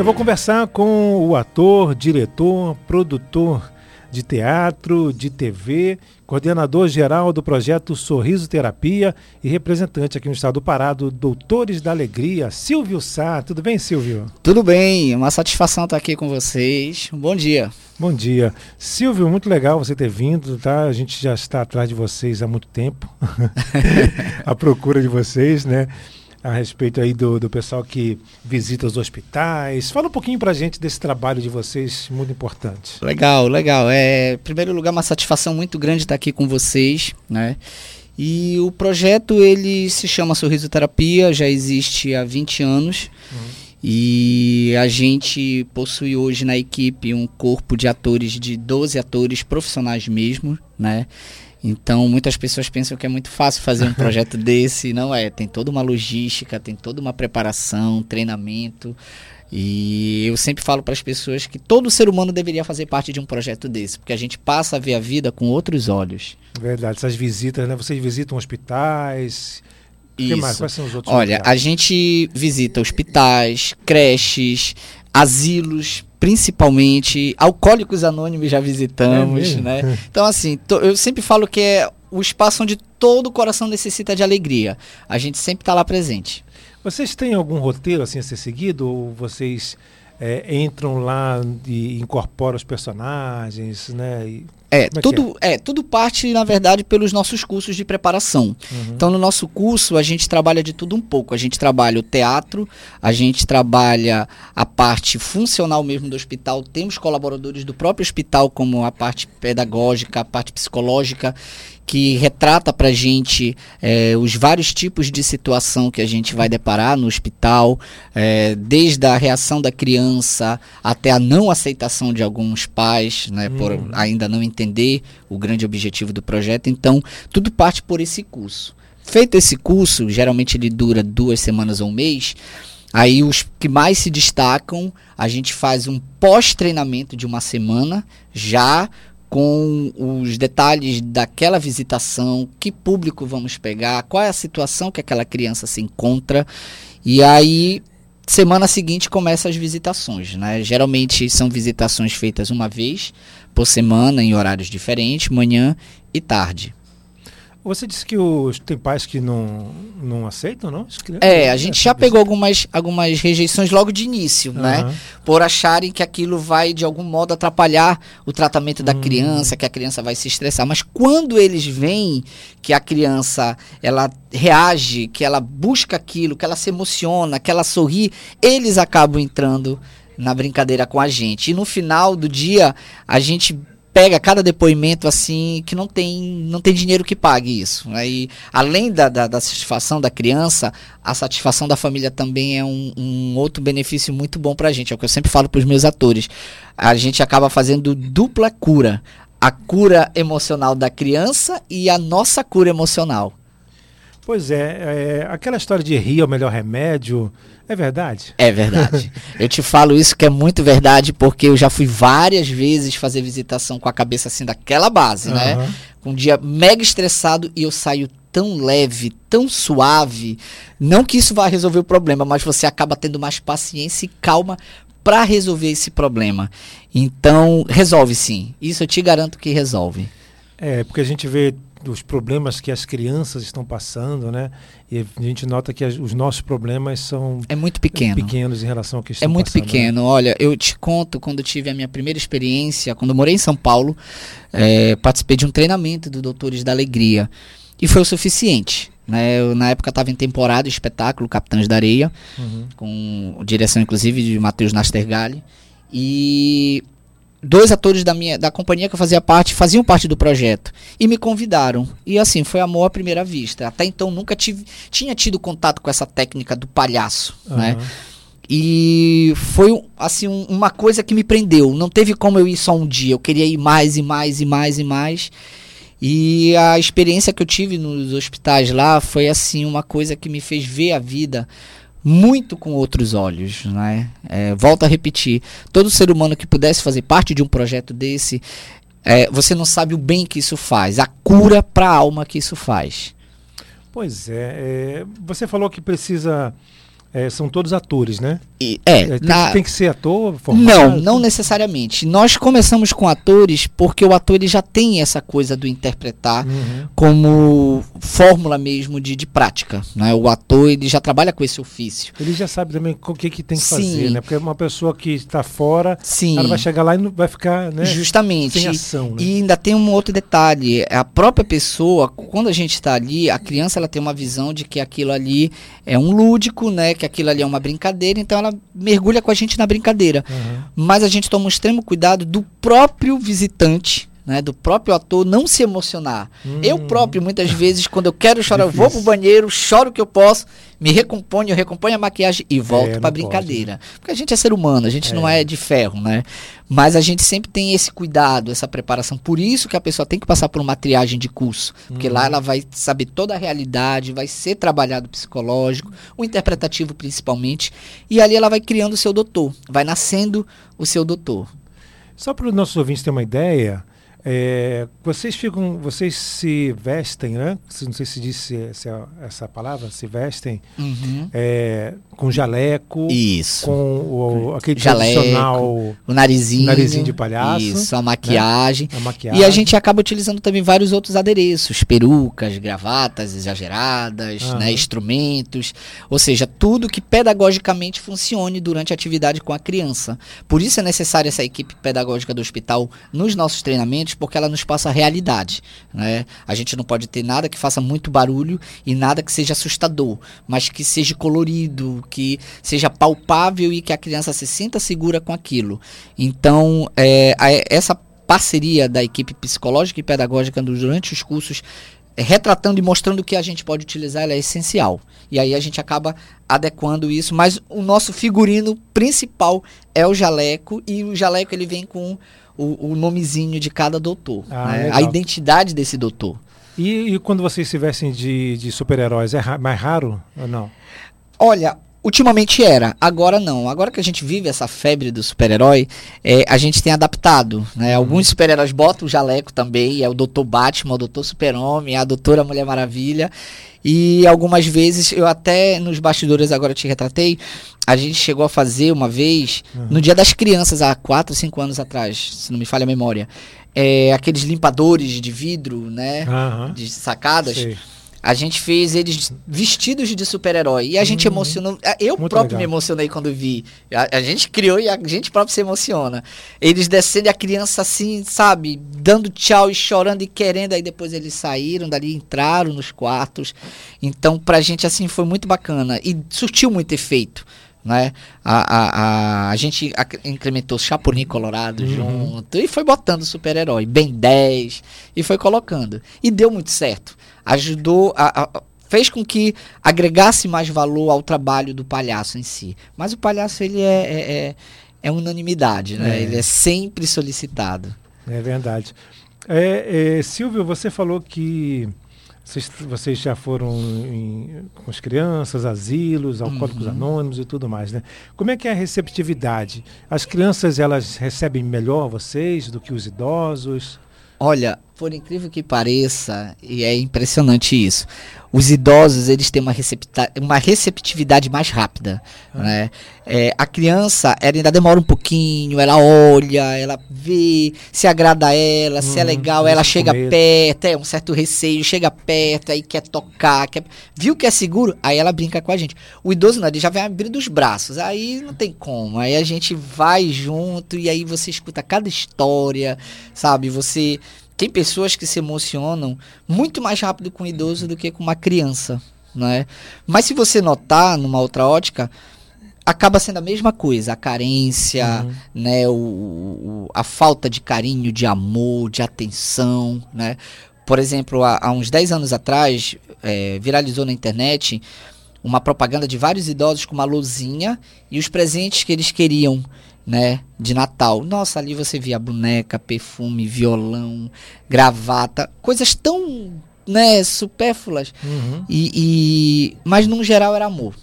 Eu vou conversar com o ator, diretor, produtor de teatro, de TV, coordenador geral do projeto Sorriso Terapia e representante aqui no estado do Pará do Doutores da Alegria, Silvio Sá. Tudo bem, Silvio? Tudo bem, uma satisfação estar aqui com vocês. Bom dia. Bom dia. Silvio, muito legal você ter vindo, tá? A gente já está atrás de vocês há muito tempo, à procura de vocês, né? A respeito aí do, do pessoal que visita os hospitais. Fala um pouquinho para a gente desse trabalho de vocês, muito importante. Legal, legal. É, em primeiro lugar, uma satisfação muito grande estar aqui com vocês, né? E o projeto, ele se chama Sorriso Terapia, já existe há 20 anos. Uhum. E a gente possui hoje na equipe um corpo de atores, de 12 atores profissionais mesmo, né? Então, muitas pessoas pensam que é muito fácil fazer um projeto desse, não é. Tem toda uma logística, tem toda uma preparação, treinamento. E eu sempre falo para as pessoas que todo ser humano deveria fazer parte de um projeto desse, porque a gente passa a ver a vida com outros olhos. Verdade, essas visitas, né? Vocês visitam hospitais. Isso. Que mais? Quais são os outros Olha, a gente visita hospitais, creches, asilos, principalmente alcoólicos anônimos já visitamos, é né? Então assim, eu sempre falo que é o espaço onde todo o coração necessita de alegria. A gente sempre está lá presente. Vocês têm algum roteiro assim a ser seguido ou vocês é, entram lá e incorporam os personagens, né? E é, é, tudo, é? é? tudo parte, na verdade, pelos nossos cursos de preparação. Uhum. Então, no nosso curso, a gente trabalha de tudo um pouco. A gente trabalha o teatro, a gente trabalha a parte funcional mesmo do hospital. Temos colaboradores do próprio hospital, como a parte pedagógica, a parte psicológica que retrata para a gente é, os vários tipos de situação que a gente vai deparar no hospital, é, desde a reação da criança até a não aceitação de alguns pais, né, hum. por ainda não entender o grande objetivo do projeto. Então, tudo parte por esse curso. Feito esse curso, geralmente ele dura duas semanas ou um mês. Aí os que mais se destacam, a gente faz um pós-treinamento de uma semana, já com os detalhes daquela visitação, que público vamos pegar, qual é a situação que aquela criança se encontra. E aí, semana seguinte começa as visitações, né? Geralmente são visitações feitas uma vez por semana em horários diferentes, manhã e tarde. Você disse que os, tem pais que não, não aceitam, não? É, a gente já pegou algumas, algumas rejeições logo de início, uhum. né? Por acharem que aquilo vai, de algum modo, atrapalhar o tratamento da uhum. criança, que a criança vai se estressar. Mas quando eles veem que a criança, ela reage, que ela busca aquilo, que ela se emociona, que ela sorri, eles acabam entrando na brincadeira com a gente. E no final do dia, a gente pega cada depoimento assim que não tem não tem dinheiro que pague isso. Aí além da, da, da, satisfação da criança a satisfação da família também é um, um outro benefício muito bom para a gente. É o que eu sempre falo para os meus atores. A gente acaba fazendo dupla cura. A cura emocional da criança e a nossa cura emocional pois é, é aquela história de rir é o melhor remédio é verdade? É verdade. eu te falo isso que é muito verdade, porque eu já fui várias vezes fazer visitação com a cabeça assim daquela base, uhum. né? Um dia mega estressado e eu saio tão leve, tão suave. Não que isso vá resolver o problema, mas você acaba tendo mais paciência e calma para resolver esse problema. Então, resolve sim. Isso eu te garanto que resolve. É, porque a gente vê dos problemas que as crianças estão passando, né? E a gente nota que as, os nossos problemas são é muito pequeno. pequenos em relação ao que estão É muito passando, né? pequeno. Né? Olha, eu te conto quando tive a minha primeira experiência, quando morei em São Paulo, é, participei de um treinamento do Doutores da Alegria e foi o suficiente. Né? Eu, na época estava em temporada espetáculo Capitães da Areia, uhum. com direção inclusive de Matheus Nastergalli. E dois atores da minha da companhia que eu fazia parte faziam parte do projeto e me convidaram. E assim foi amor à primeira vista. Até então nunca tive tinha tido contato com essa técnica do palhaço uhum. né e foi assim um, uma coisa que me prendeu. Não teve como eu ir só um dia. Eu queria ir mais e mais e mais e mais. E a experiência que eu tive nos hospitais lá foi assim uma coisa que me fez ver a vida muito com outros olhos, né? É, volto a repetir, todo ser humano que pudesse fazer parte de um projeto desse, é, você não sabe o bem que isso faz, a cura para a alma que isso faz. Pois é, é, você falou que precisa é, são todos atores, né? E, é, É, tem, na- tem que ser ator? Não, formado? não necessariamente. Nós começamos com atores porque o ator ele já tem essa coisa do interpretar Uhum. como fórmula mesmo de, de prática. Né? O ator ele já trabalha com esse ofício. Ele já sabe também o que, que tem que Sim. fazer, né? Porque uma pessoa que está fora, Sim, ela vai chegar lá e não vai ficar, né? justamente. Sem ação, né? E ainda tem um outro detalhe, a própria pessoa, quando a gente está ali, a criança ela tem uma visão de que aquilo ali é um lúdico, né, que aquilo ali é uma brincadeira, então ela mergulha com a gente na brincadeira. Uhum. Mas a gente toma um extremo cuidado do próprio visitante, né, do próprio ator não se emocionar. Eu Hum. próprio, muitas vezes, quando eu quero chorar, eu vou pro banheiro, choro o que eu posso, me recomponho, eu recomponho a maquiagem e volto não pra pode, brincadeira. Porque a gente é ser humano, a gente É. não é de ferro, né? Mas a gente sempre tem esse cuidado, essa preparação. Por isso que a pessoa tem que passar por uma triagem de curso. Porque Uhum. lá ela vai saber toda a realidade, vai ser trabalhado psicológico, o interpretativo principalmente. E ali ela vai criando o seu doutor, vai nascendo o seu doutor. Só para os nossos ouvintes terem uma ideia, é, vocês ficam, vocês se vestem, né? Não sei se disse se é essa palavra, se vestem Uhum. é, com jaleco, Isso. com o, aquele Jaleco, tradicional O narizinho. Narizinho de palhaço, né? Isso, a maquiagem. a maquiagem. E a gente acaba utilizando também vários outros adereços, perucas, gravatas exageradas, Aham. né, instrumentos, ou seja, tudo que pedagogicamente funcione durante a atividade com a criança. Por isso é necessária essa equipe pedagógica do hospital nos nossos treinamentos, porque ela nos passa a realidade. Né? A gente não pode ter nada que faça muito barulho e nada que seja assustador, mas que seja colorido, que seja palpável e que a criança se sinta segura com aquilo. Então, é, a- essa parceria da equipe psicológica e pedagógica durante os cursos, retratando e mostrando o que a gente pode utilizar, ela é essencial. E aí a gente acaba adequando isso, mas o nosso figurino principal é o jaleco, e o jaleco ele vem com o, o nomezinho de cada doutor, Ah, né? a identidade desse doutor. E, e quando vocês se vestem de, de super-heróis, é ra- mais raro ou não? Olha, ultimamente era, agora não. Agora que a gente vive essa febre do super-herói, é, a gente tem adaptado. Né? Alguns super-heróis botam o jaleco também, é o Dr. Batman, o Dr. Super-Homem, a Doutora Mulher Maravilha. E algumas vezes, eu até nos bastidores agora te retratei, a gente chegou a fazer uma vez, Uhum. no Dia das Crianças, há 4, 5 anos atrás, se não me falha a memória, é, aqueles limpadores de vidro, né? Aham. De sacadas. Sei. A gente fez eles vestidos de super-herói. E a gente Uhum. emocionou. Eu Muito próprio legal. me emocionei quando vi. A, a gente criou e a gente próprio se emociona. Eles descendo e a criança assim, sabe? Dando tchau e chorando e querendo. Aí depois eles saíram dali, entraram nos quartos. Então, pra gente, assim, foi muito bacana. E surtiu muito efeito. Né? A, a, a, a gente incrementou Chapolin Colorado Uhum. junto e foi botando super-herói, Ben 10 e foi colocando. E deu muito certo. Ajudou, a, a- fez com que agregasse mais valor ao trabalho do palhaço em si. Mas o palhaço, ele é, é, é, é unanimidade, né? É. Ele é sempre solicitado. É verdade. É, é, Silvio, você falou que vocês, vocês já foram em- com as crianças, asilos, alcoólicos Uhum. anônimos e tudo mais, né? Como é que é a receptividade? As crianças, elas recebem melhor vocês do que os idosos? Olha, por incrível que pareça, e é impressionante isso, os idosos eles têm uma, uma receptividade mais rápida, Ah. né? É, a criança, ela ainda demora um pouquinho, ela olha, ela vê, se agrada a ela, se é Hum, legal, ela chega perto, é um certo receio, chega perto, aí quer tocar, quer... viu que é seguro, aí ela brinca com a gente. O idoso não, ele já vem abrindo os braços, aí não tem como, aí a gente vai junto e aí você escuta cada história, sabe? Você tem pessoas que se emocionam muito mais rápido com um idoso do que com uma criança, né? Mas se você notar numa outra ótica, acaba sendo a mesma coisa, a carência, Uhum. né, o, o- a falta de carinho, de amor, de atenção, né? Por exemplo, há, há uns 10 anos atrás, eh, viralizou na internet uma propaganda de vários idosos com uma luzinha e os presentes que eles queriam, né, de Natal. Nossa, ali você via boneca, perfume, violão, gravata, coisas tão, né, supérfluas. Uhum. E, e- mas num geral era amor.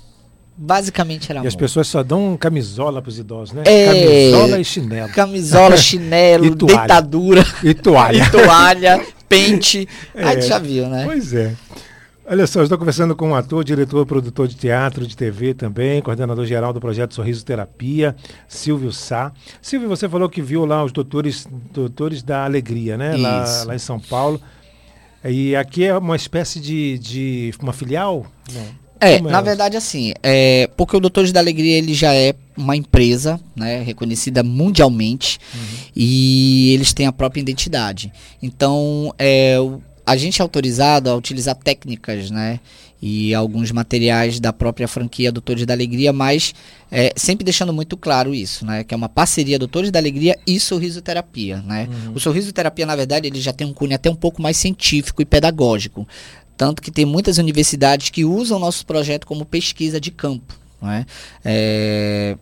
Basicamente era E as amor. pessoas só dão camisola para os idosos, né? É. Camisola e chinelo. Camisola, chinelo, E toalha. deitadura, E toalha. e toalha, pente. Aí É. tu já viu, né? Pois é. Olha só, estou conversando com um ator, diretor, produtor de teatro, de TV também, coordenador geral do projeto Sorriso Terapia, Silvio Sá. Silvio, você falou que viu lá os doutores, doutores da alegria, né? Lá, lá, em São Paulo. E aqui é uma espécie de, de uma filial? Não. É, é, na verdade, assim, é, porque o Doutores da Alegria ele já é uma empresa, né, reconhecida mundialmente, uhum. e eles têm a própria identidade. Então, é, a gente é autorizado a utilizar técnicas, né? E alguns materiais da própria franquia Doutores da Alegria, mas é, sempre deixando muito claro isso, né? Que é uma parceria Doutores da Alegria e Sorriso Terapia, né? Uhum. O Sorriso Terapia, na verdade, ele já tem um cunho até um pouco mais científico e pedagógico. Tanto que tem muitas universidades que usam o nosso projeto como pesquisa de campo. Né? É,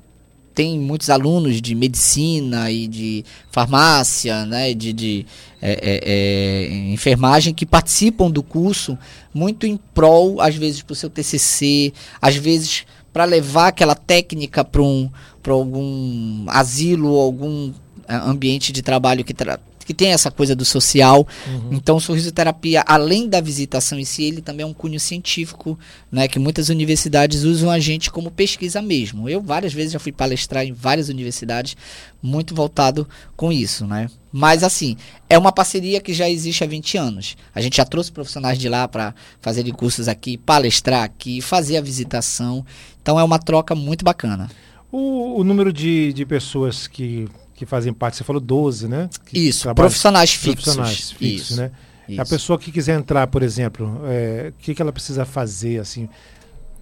tem muitos alunos de medicina e de farmácia, né, de, de é, é, é, enfermagem que participam do curso muito em prol, às vezes, para o seu TCC, às vezes para levar aquela técnica para um, algum asilo ou algum é, ambiente de trabalho que tra que tem essa coisa do social. Uhum. Então, o sorriso terapia, além da visitação em si, ele também é um cunho científico, né, que muitas universidades usam a gente como pesquisa mesmo. Eu várias vezes já fui palestrar em várias universidades, muito voltado com isso, né? Mas assim, é uma parceria que já existe há 20 anos. A gente já trouxe profissionais de lá para fazerem cursos aqui, palestrar aqui, fazer a visitação. Então é uma troca muito bacana. O, o número de, de pessoas que que fazem parte, você falou 12, né? Que Isso, profissionais fixos. Profissionais fixos, Isso. né? Isso. A pessoa que quiser entrar, por exemplo, é, o que, que ela precisa fazer, assim?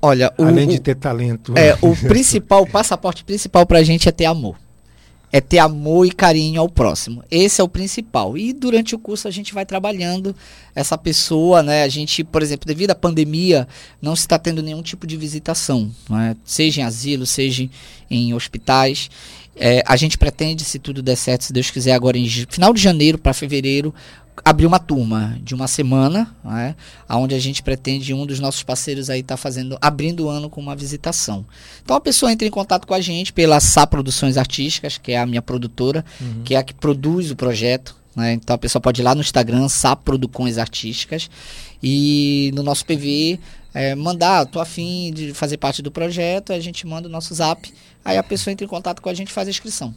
Olha, o, além de ter talento. É, o principal, o passaporte principal para a gente é ter amor. É ter amor e carinho ao próximo. Esse é o principal. E durante o curso a gente vai trabalhando essa pessoa, né? A gente, por exemplo, devido à pandemia, não se está tendo nenhum tipo de visitação, né? seja em asilo, seja em hospitais. É, a gente pretende, se tudo der certo, se Deus quiser, agora em final de janeiro para fevereiro, abrir uma turma de uma semana, né, onde a gente pretende um dos nossos parceiros aí tá fazendo, abrindo o ano com uma visitação. Então a pessoa entra em contato com a gente pela Sá Produções Artísticas, que é a minha produtora, uhum. que é a que produz o projeto. Né, então a pessoa pode ir lá no Instagram, Sá Produções Artísticas, e no nosso PV é, mandar, tô afim de fazer parte do projeto, a gente manda o nosso zap, aí a pessoa entra em contato com a gente e faz a inscrição.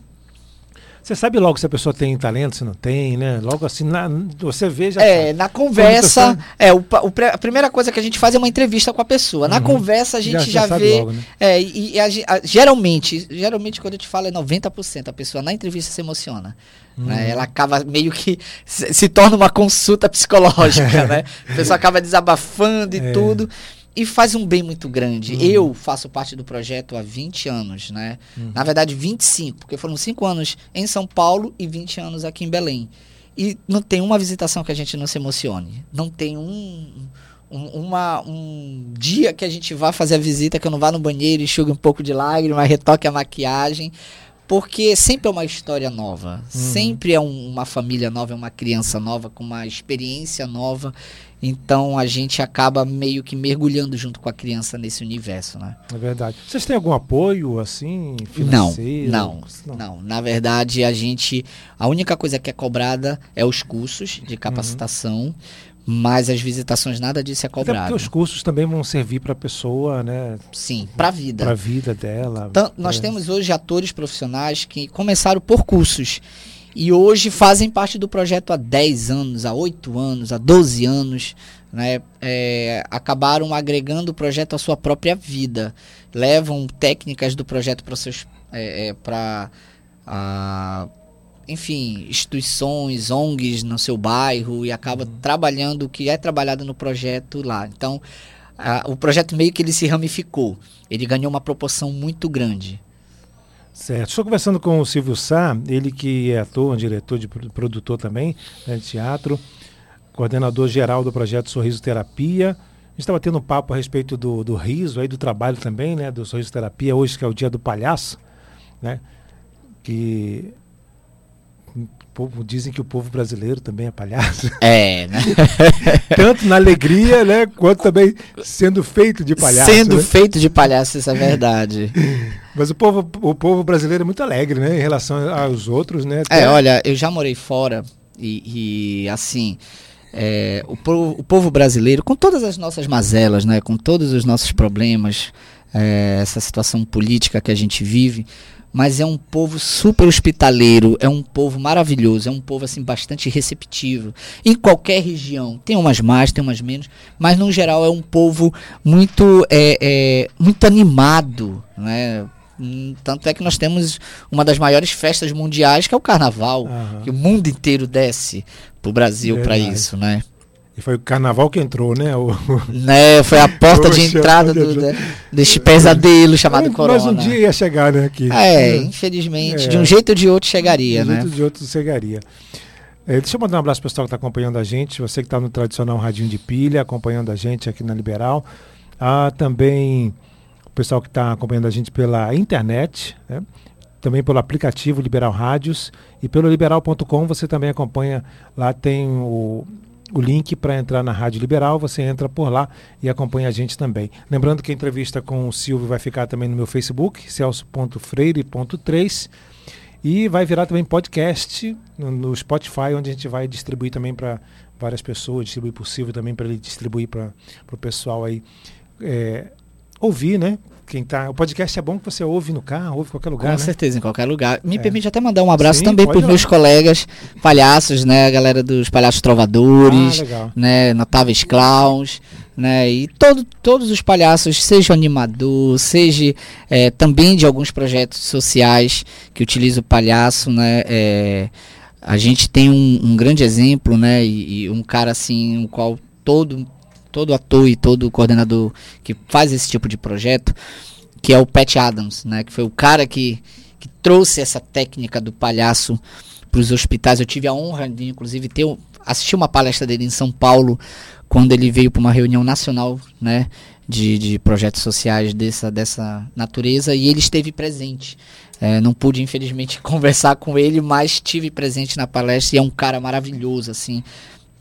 Você sabe logo se a pessoa tem talento, se não tem, né? Logo assim, na, você vê já. É, na conversa. É, o, o, a primeira coisa que a gente faz é uma entrevista com a pessoa. Na uhum. conversa a gente já, já, já vê. Logo, né? É, e, e a, a, geralmente, geralmente quando eu te falo é 90%, a pessoa na entrevista se emociona. Né? Uhum. Né? Ela acaba meio que se, se torna uma consulta psicológica, né? A pessoa acaba desabafando e é. tudo e faz um bem muito grande. Uhum. Eu faço parte do projeto há 20 anos, né? Uhum. Na verdade, 25, porque foram 5 anos em São Paulo e 20 anos aqui em Belém. E não tem uma visitação que a gente não se emocione. Não tem um, um, uma, um dia que a gente vá fazer a visita que eu não vá no banheiro, enxugue um pouco de lágrima, retoque a maquiagem. Porque sempre é uma história nova, uhum. sempre é um, uma família nova, é uma criança nova, com uma experiência nova. Então a gente acaba meio que mergulhando junto com a criança nesse universo, né? É verdade. Vocês têm algum apoio assim financeiro? Não, não, não. Na verdade a gente, a única coisa que é cobrada é os cursos de capacitação. Uhum. Mas as visitações, nada disso é cobrado. Até porque os cursos também vão servir para a pessoa, né? Sim, para a vida. Para a vida dela. Então, nós temos hoje atores profissionais que começaram por cursos e hoje fazem parte do projeto há 10 anos, há 8 anos, há 12 anos, né? É, acabaram agregando o projeto à sua própria vida, levam técnicas do projeto para seus é, é, para enfim, instituições, ONGs no seu bairro e acaba uhum. trabalhando o que é trabalhado no projeto lá. Então, a, o projeto meio que ele se ramificou, ele ganhou uma proporção muito grande. Certo. Estou conversando com o Silvio Sá, ele que é ator, diretor de produtor também né, de teatro, coordenador geral do projeto Sorriso Terapia. A gente estava tendo um papo a respeito do, do riso, aí do trabalho também, né, do Sorriso Terapia, hoje que é o dia do palhaço, né, que povo, dizem que o povo brasileiro também é palhaço. É, né? Tanto na alegria, né? Quanto também sendo feito de palhaço. Sendo né? feito de palhaço, isso é verdade. Mas o povo, o povo brasileiro é muito alegre, né? Em relação aos outros, né? Até... É, olha, eu já morei fora e, e assim. é, o, povo, o, povo, brasileiro, com todas as nossas mazelas, né, com todos os nossos problemas, é, essa situação política que a gente vive, mas é um povo super hospitaleiro, é um povo maravilhoso, é um povo assim bastante receptivo. Em qualquer região, tem umas mais, tem umas menos, mas no geral é um povo muito é, é, muito animado, né? Hum, tanto é que nós temos uma das maiores festas mundiais, que é o Carnaval, uhum. que o mundo inteiro desce pro Brasil para isso, né? E foi o carnaval que entrou, né? O, né foi a porta de entrada do, de, deste pesadelo chamado Corona. Mas um dia ia chegar, né? Aqui. É, infelizmente. É. De um jeito ou de outro chegaria, de né? De um jeito ou de outro chegaria. É, deixa eu mandar um abraço para o pessoal que está acompanhando a gente. Você que está no tradicional Radinho de Pilha, acompanhando a gente aqui na Liberal. Ah, também o pessoal que está acompanhando a gente pela internet, né? também pelo aplicativo Liberal Rádios e pelo liberal.com você também acompanha. Lá tem o, o link para entrar na Rádio Liberal, você entra por lá e acompanha a gente também. Lembrando que a entrevista com o Silvio vai ficar também no meu Facebook, celso.freire.3 e vai virar também podcast no, Spotify, onde a gente vai distribuir também para várias pessoas, distribuir Silvio também para ele distribuir para o pessoal aí é, ouvir, né? Quem tá. O podcast é bom que você ouve no carro, ouve em qualquer lugar. Com né? certeza, em qualquer lugar. Me é. permite até mandar um abraço Sim, também para os meus colegas palhaços, né? A galera dos palhaços trovadores, ah, né? Notáveis clowns. Né, e todo, todos os palhaços, seja animador, seja é, também de alguns projetos sociais que utilizam o palhaço, né, é, a gente tem um, um grande exemplo, né, e, e, um cara assim, o qual todo todo ator e todo coordenador que faz esse tipo de projeto, que é o Pat Adams, né? Que foi o cara que, que trouxe essa técnica do palhaço para os hospitais. Eu tive a honra de, inclusive, ter assistir uma palestra dele em São Paulo quando ele veio para uma reunião nacional, né? De, de projetos sociais dessa, dessa natureza e ele esteve presente. É, não pude, infelizmente, conversar com ele, mas estive presente na palestra e é um cara maravilhoso, assim.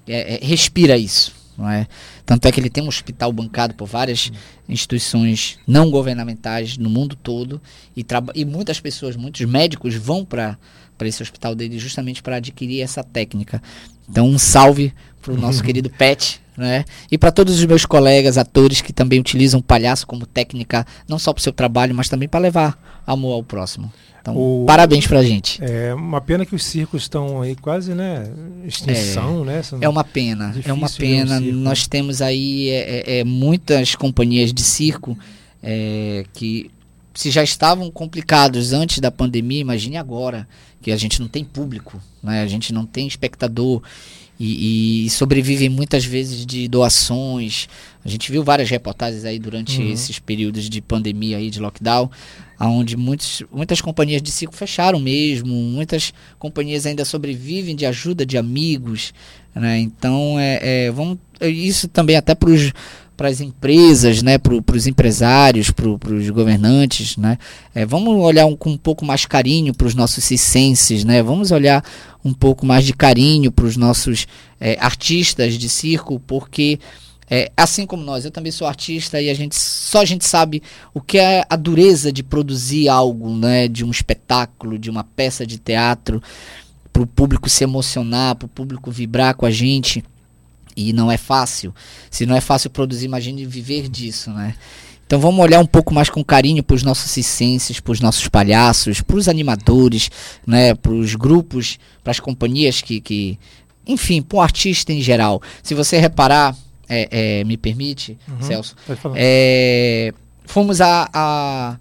É, é, respira isso não é? Tanto é que ele tem um hospital bancado por várias instituições não governamentais no mundo todo e, e muitas pessoas, muitos médicos vão para para esse hospital dele justamente para adquirir essa técnica. Então um salve para o nosso querido Pet, né? E para todos os meus colegas atores que também utilizam o palhaço como técnica, não só para o seu trabalho, mas também para levar amor ao próximo. Então, o, parabéns pra gente. É uma pena que os circos estão aí quase, né? Extinção, é, né? São é uma pena. É uma pena. Um Nós temos aí é, é, é, muitas companhias de circo é, que se já estavam complicados antes da pandemia, imagine agora que a gente não tem público, né? A gente não tem espectador e, e sobrevivem muitas vezes de doações. A gente viu várias reportagens aí durante uhum. esses períodos de pandemia aí de lockdown, onde muitos, muitas companhias de circo fecharam mesmo, muitas companhias ainda sobrevivem de ajuda de amigos, né? Então é, é vamos isso também até para os para as empresas, né, para os empresários, para os governantes, né, é, vamos olhar um, com um pouco mais carinho para os nossos cicenses, né, vamos olhar um pouco mais de carinho para os nossos é, artistas de circo, porque é, assim como nós, eu também sou artista e a gente só a gente sabe o que é a dureza de produzir algo, né, de um espetáculo, de uma peça de teatro, para o público se emocionar, para o público vibrar com a gente. E não é fácil. Se não é fácil produzir, imagine viver disso, né? Então vamos olhar um pouco mais com carinho para os nossos ciências, para os nossos palhaços, para os animadores, né, para os grupos, para as companhias que, que enfim, para o artista em geral. Se você reparar, é, é, me permite, uhum, Celso, é, fomos a, a,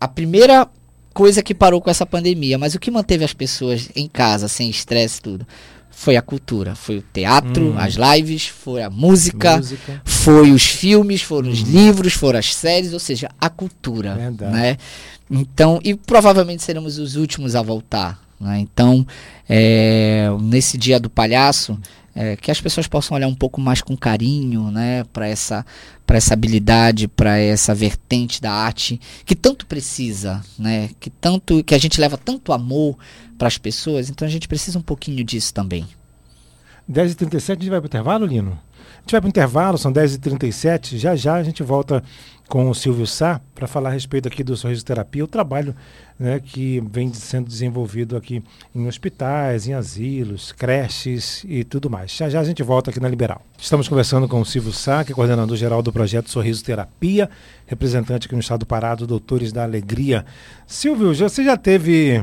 a primeira coisa que parou com essa pandemia, mas o que manteve as pessoas em casa, sem estresse tudo? Foi a cultura, foi o teatro, hum. as lives, foi a música, música, foi os filmes, foram hum. os livros, foram as séries, ou seja, a cultura, Verdade. né? Então, e provavelmente seremos os últimos a voltar, né? Então, é, nesse dia do palhaço, é, que as pessoas possam olhar um pouco mais com carinho, né, para essa essa habilidade, para essa vertente da arte que tanto precisa, né, que tanto que a gente leva tanto amor para as pessoas, então a gente precisa um pouquinho disso também. 10h37 a gente vai para o intervalo, Lino? A gente vai para o intervalo, são 10h37. Já já a gente volta com o Silvio Sá para falar a respeito aqui do sorriso terapia, o trabalho né, que vem sendo desenvolvido aqui em hospitais, em asilos, creches e tudo mais. Já já a gente volta aqui na Liberal. Estamos conversando com o Silvio Sá, que é coordenador geral do projeto Sorriso Terapia, representante aqui no estado do Pará do Doutores da Alegria. Silvio, você já teve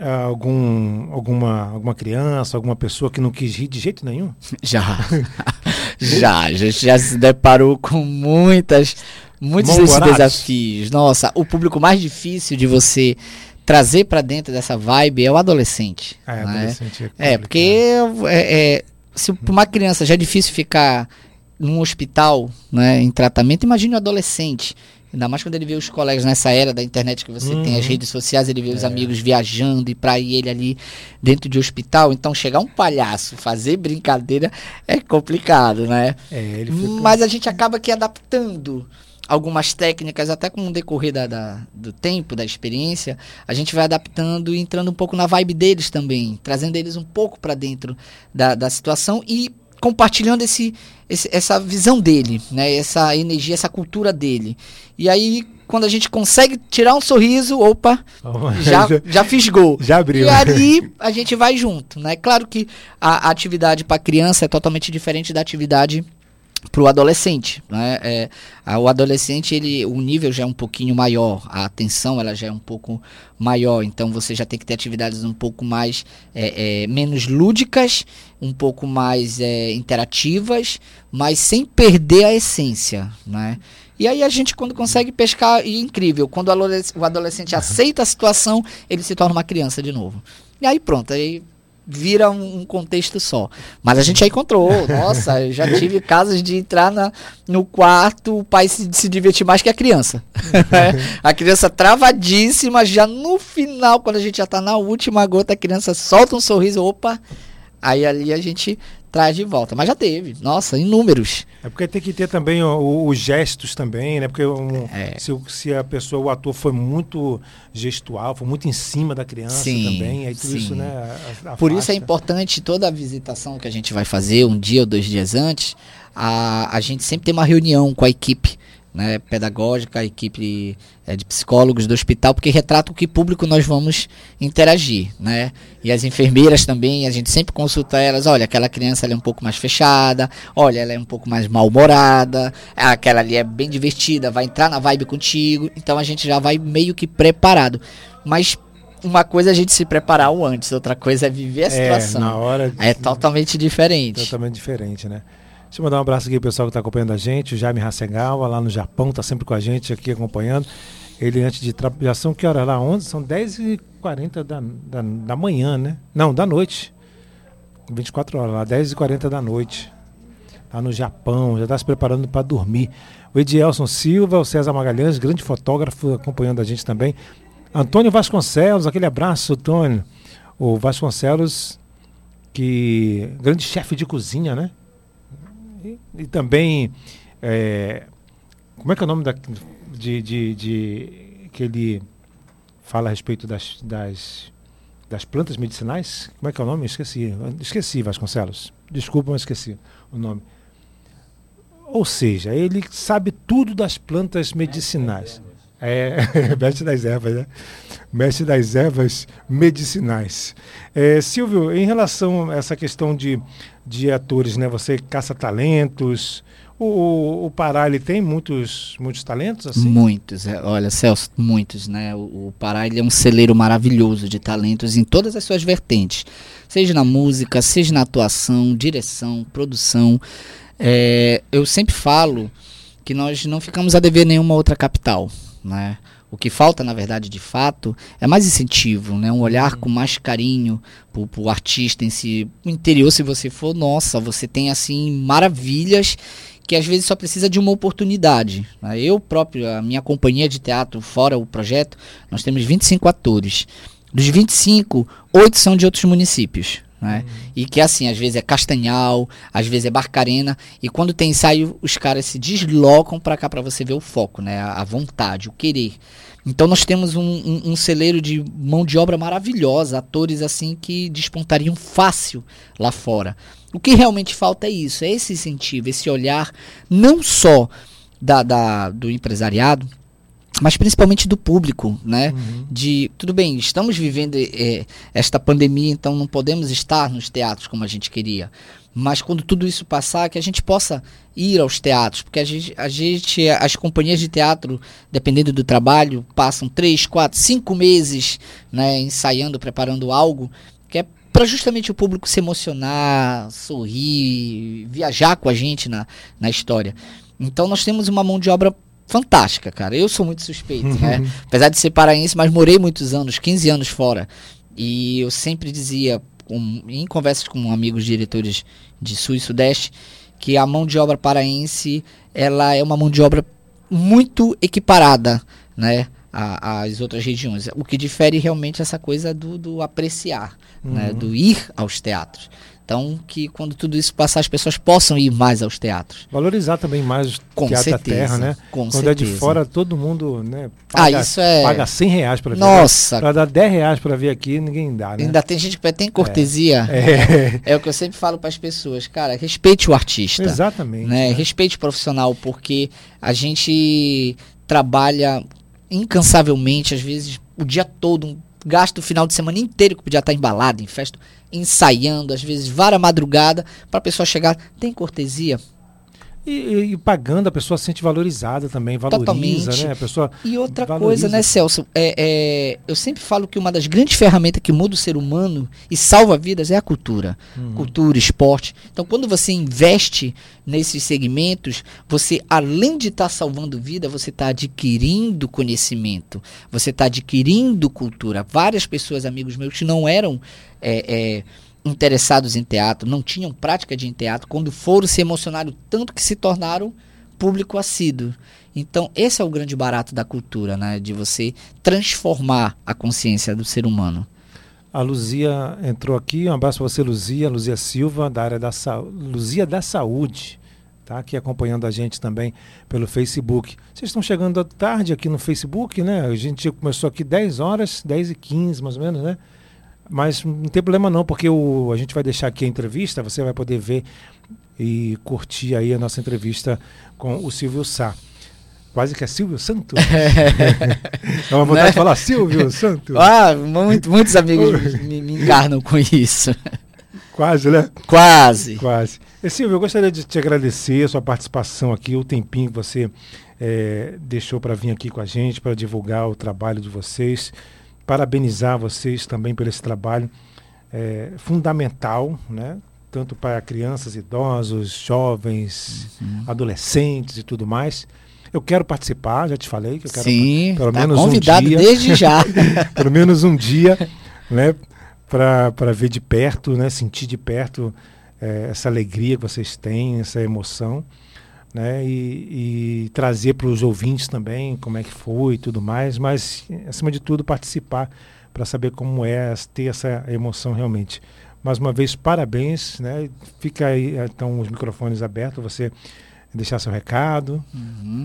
uh, algum, alguma, alguma criança, alguma pessoa que não quis rir de jeito nenhum? Já. Já, a gente já se deparou com muitas muitos desses desafios. Nossa, o público mais difícil de você trazer para dentro dessa vibe é o adolescente. É, né? adolescente é, é porque é, é, se para uma criança já é difícil ficar num hospital, né, em tratamento, imagine um adolescente. Ainda mais quando ele vê os colegas nessa era da internet que você uhum. tem, as uhum. redes sociais, ele vê é. os amigos viajando e para ir ele ali dentro de hospital. Então, chegar um palhaço, fazer brincadeira é complicado, né? É, fica... Mas a gente acaba aqui adaptando algumas técnicas, até com o decorrer da, da, do tempo, da experiência, a gente vai adaptando e entrando um pouco na vibe deles também, trazendo eles um pouco para dentro da, da situação e compartilhando esse, esse, essa visão dele, né? essa energia, essa cultura dele. E aí, quando a gente consegue tirar um sorriso, opa, oh, já, já fiz gol. Já abriu. E ali a gente vai junto. Né? Claro que a, a atividade para criança é totalmente diferente da atividade para o adolescente, né? É, o adolescente ele, o nível já é um pouquinho maior, a atenção ela já é um pouco maior, então você já tem que ter atividades um pouco mais é, é, menos lúdicas, um pouco mais é, interativas, mas sem perder a essência, né? E aí a gente quando consegue pescar, e incrível, quando o adolescente aceita a situação, ele se torna uma criança de novo. E aí pronto, aí vira um, um, contexto só. Mas a gente já encontrou. Nossa, eu já tive casos de entrar na, no quarto, o pai se, se divertir mais que a criança. a criança travadíssima, já no final, quando a gente já está na última gota, a criança solta um sorriso, opa. Aí ali a gente traz de volta. Mas já teve, nossa, inúmeros. É porque tem que ter também os gestos também, né? Porque um, é. se, se, a pessoa, o ator foi muito gestual, foi muito em cima da criança sim, também, aí tudo sim. isso, né? Por isso é importante toda a visitação que a gente vai fazer um dia ou dois dias antes, a, a gente sempre tem uma reunião com a equipe né, pedagógica, a equipe é, de psicólogos do hospital, porque retrata o que público nós vamos interagir, né? E as enfermeiras também, a gente sempre consulta elas, olha, aquela criança é um pouco mais fechada, olha, ela é um pouco mais mal-humorada, aquela ali é bem divertida, vai entrar na vibe contigo, então a gente já vai meio que preparado. Mas uma coisa é a gente se preparar o antes, outra coisa é viver a é, situação. Na hora de... É totalmente diferente. Totalmente diferente, né? Deixa eu mandar um abraço aqui pro pessoal que está acompanhando a gente, o Jaime Hasegawa, lá no Japão, está sempre com a gente aqui acompanhando. Ele antes de já são que horas lá? 11? São 10h40 da, da, da manhã, né? Não, da noite. 24 horas lá, 10h40 da noite. Lá no Japão, já está se preparando para dormir. O Edielson Silva, o César Magalhães, grande fotógrafo, acompanhando a gente também. Antônio Vasconcelos, aquele abraço, Antônio. O Vasconcelos, que grande chefe de cozinha, né? E, também, é, como é que é o nome da, de, de, de, que ele fala a respeito das, das, das plantas medicinais? Como é que é o nome? Esqueci. Esqueci, Vasconcelos. Desculpa, mas esqueci o nome. Ou seja, ele sabe tudo das plantas medicinais. É, mestre das ervas, né? Mestre das ervas medicinais. É, Silvio, em relação a essa questão de, de atores, né? Você caça talentos. O, o Pará ele tem muitos, muitos talentos assim? Muitos, é, olha Celso, muitos, né? O, o Pará ele é um celeiro maravilhoso de talentos em todas as suas vertentes, seja na música, seja na atuação, direção, produção. É, eu sempre falo que nós não ficamos a dever nenhuma outra capital. Né? O que falta, na verdade, de fato, é mais incentivo, né? um olhar com mais carinho para o artista em si. O interior, se você for, nossa, você tem assim maravilhas que às vezes só precisa de uma oportunidade. Né? Eu próprio, a minha companhia de teatro, fora o projeto, nós temos 25 atores. Dos 25, 8 são de outros municípios. Né? E que assim, às vezes é Castanhal, às vezes é Barcarena, e quando tem ensaio, os caras se deslocam para cá para você ver o foco, né? A, a, vontade, o querer. Então nós temos um, um, um, celeiro de mão de obra maravilhosa, atores assim que despontariam fácil lá fora. O que realmente falta é isso, é esse incentivo, esse olhar não só da, da do empresariado, mas principalmente do público, né? Uhum. De tudo bem, estamos vivendo é, esta pandemia, então não podemos estar nos teatros como a gente queria. Mas quando tudo isso passar, que a gente possa ir aos teatros, porque a gente, a gente as companhias de teatro, dependendo do trabalho, passam três, quatro, cinco meses, né, ensaiando, preparando algo que é para justamente o público se emocionar, sorrir, viajar com a gente na, na história. Então nós temos uma mão de obra fantástica, cara. Eu sou muito suspeito, né? Apesar de ser paraense, mas morei muitos anos, 15 anos fora. E eu sempre dizia, um, em conversas com amigos diretores de Sul e Sudeste, que a mão de obra paraense, ela é uma mão de obra muito equiparada, né? às outras regiões. O que difere realmente essa coisa do, do apreciar, né? uhum. né? do ir aos teatros. Então, que quando tudo isso passar, as pessoas possam ir mais aos teatros. Valorizar também mais o com teatro certeza, da terra, né? Com quando certeza. é de fora, todo mundo né, paga, ah, isso é... paga 100 reais para ver. Nossa! Para dar 10 reais para ver aqui, ninguém dá, né? Ainda tem gente que tem cortesia. É, é. é o que eu sempre falo para as pessoas. Cara, respeite o artista. Exatamente. Né? né? Respeite o profissional, porque a gente trabalha incansavelmente, às vezes o dia todo, gasta o final de semana inteiro que podia estar embalado em festa, ensaiando, às vezes vara madrugada, para a pessoa chegar. Tem cortesia? E, e, pagando, a pessoa se sente valorizada também, valoriza, Totalmente. né? A pessoa e outra valoriza. coisa, né, Celso? É, é, eu sempre falo que uma das grandes ferramentas que muda o ser humano e salva vidas é a cultura. Uhum. Cultura, esporte. Então, quando você investe nesses segmentos, você, além de estar tá salvando vida, você está adquirindo conhecimento, você está adquirindo cultura. Várias pessoas, amigos meus, que não eram. É, é interessados em teatro, não tinham prática de teatro, quando foram se emocionaram tanto que se tornaram público assíduo. Então, esse é o grande barato da cultura, né? De você transformar a consciência do ser humano. A Luzia entrou aqui, um abraço para você, Luzia, Luzia Silva, da área da saúde, Luzia da Saúde, tá aqui acompanhando a gente também pelo Facebook. Vocês estão chegando tarde aqui no Facebook, né? A gente começou aqui 10 horas, 10 e 15 mais ou menos, né? Mas não tem problema não, porque o, a gente vai deixar aqui a entrevista, você vai poder ver e curtir aí a nossa entrevista com o Silvio Sá. Quase que é Silvio Santo. é uma vontade né? de falar Silvio Santo. Ah, muito, muitos amigos me, me encarnam com isso. Quase, né? Quase. Quase. E, Silvio, eu gostaria de te agradecer a sua participação aqui, o tempinho que você é, deixou para vir aqui com a gente, para divulgar o trabalho de vocês parabenizar vocês também por esse trabalho é, fundamental, né? tanto para crianças, idosos, jovens, uhum. adolescentes e tudo mais. Eu quero participar, já te falei que eu quero Sim, pelo tá menos convidado um dia, desde já. pelo menos um dia, né, para ver de perto, né, sentir de perto é, essa alegria que vocês têm, essa emoção né? E, e trazer para os ouvintes também como é que foi e tudo mais, mas acima de tudo participar para saber como é ter essa emoção realmente. Mais uma vez, parabéns, né? Fica aí então os microfones abertos, você deixar seu recado. Uhum.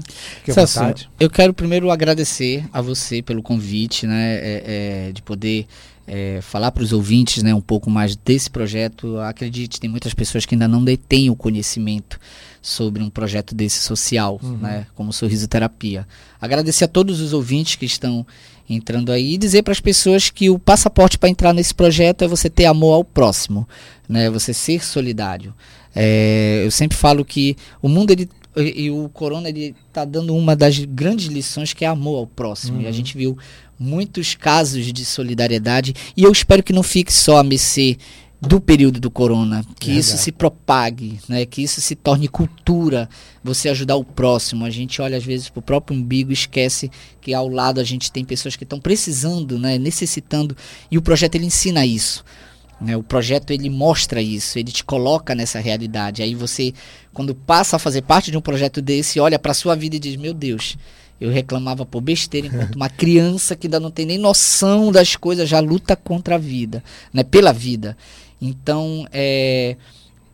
Celso, eu quero primeiro agradecer a você pelo convite, né? É, é, de poder é, falar para os ouvintes né, um pouco mais desse projeto. Acredite, tem muitas pessoas que ainda não detêm o conhecimento sobre um projeto desse social, uhum. né, como Sorriso Terapia. Agradecer a todos os ouvintes que estão entrando aí e dizer para as pessoas que o passaporte para entrar nesse projeto é você ter amor ao próximo, né, você ser solidário. É, eu sempre falo que o mundo ele e, o corona ele está dando uma das grandes lições que é amor ao próximo. Uhum. E a uhum. gente viu muitos casos de solidariedade e eu espero que não fique só a mercê do período do corona, que isso se propague, né, que isso se torne cultura, você ajudar o próximo. A gente olha às vezes para o próprio umbigo e esquece que ao lado a gente tem pessoas que estão precisando, né, necessitando, e o projeto ele ensina isso. Né, o projeto ele mostra isso, ele te coloca nessa realidade. Aí você, quando passa a fazer parte de um projeto desse, olha para sua vida e diz: Meu Deus, eu reclamava por besteira, enquanto uma criança que ainda não tem nem noção das coisas já luta contra a vida, né, pela vida. Então, é,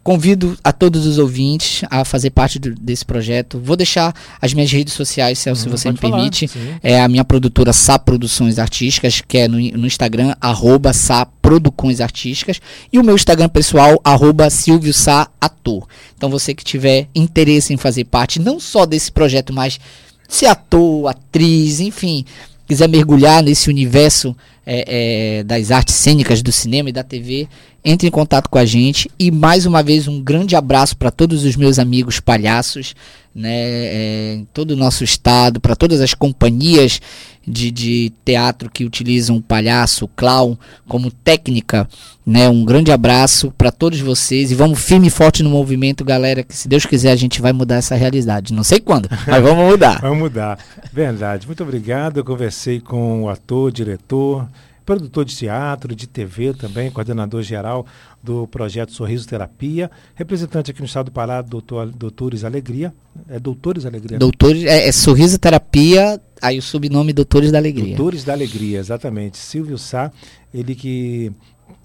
Convido a todos os ouvintes a fazer parte do, desse projeto. Vou deixar as minhas redes sociais, Celso, se você me falar, permite. Sim. É a minha produtora Sá Produções Artísticas, que é no, no Instagram, arroba Produções Artísticas. E o meu Instagram pessoal, arroba Silvio Sá Ator. Então você que tiver interesse em fazer parte, não só desse projeto, mas ser ator, atriz, enfim, quiser mergulhar nesse universo é, é, das artes cênicas do cinema e da TV, entre em contato com a gente. E mais uma vez, um grande abraço para todos os meus amigos palhaços, né, é, em todo o nosso estado, para todas as companhias de, de teatro que utilizam o palhaço, o clown, como técnica. Né, um grande abraço para todos vocês e vamos firme e forte no movimento, galera. Que se Deus quiser, a gente vai mudar essa realidade. Não sei quando, mas vamos mudar. vamos mudar. Verdade. Muito obrigado. Eu conversei com o ator, diretor produtor de teatro, de TV também, coordenador geral do projeto Sorriso Terapia, representante aqui no estado do Pará, doutor, Doutores Alegria. É Doutores Alegria? Né? Doutores, é, é, Sorriso Terapia, aí o subnome Doutores da Alegria. Doutores da Alegria, exatamente. Silvio Sá, ele que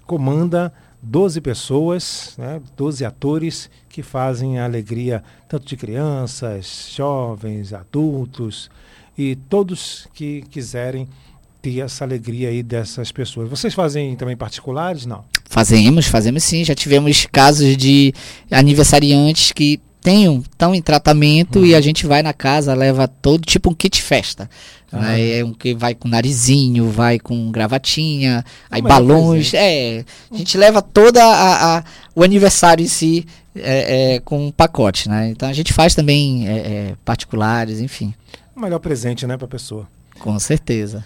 comanda 12 pessoas, né, 12 atores que fazem a alegria tanto de crianças, jovens, adultos e todos que quiserem ter essa alegria aí dessas pessoas. Vocês fazem também particulares, não? Fazemos, fazemos sim. Já tivemos casos de aniversariantes que tenham, estão em tratamento e a gente vai na casa, leva todo tipo um kit festa. Né? É um que vai com narizinho, vai com gravatinha, aí balões. É, a gente leva toda a, a o aniversário em si é, é, com um pacote, né? Então a gente faz também é, é, particulares, enfim. O melhor presente, né, para a pessoa. Com certeza.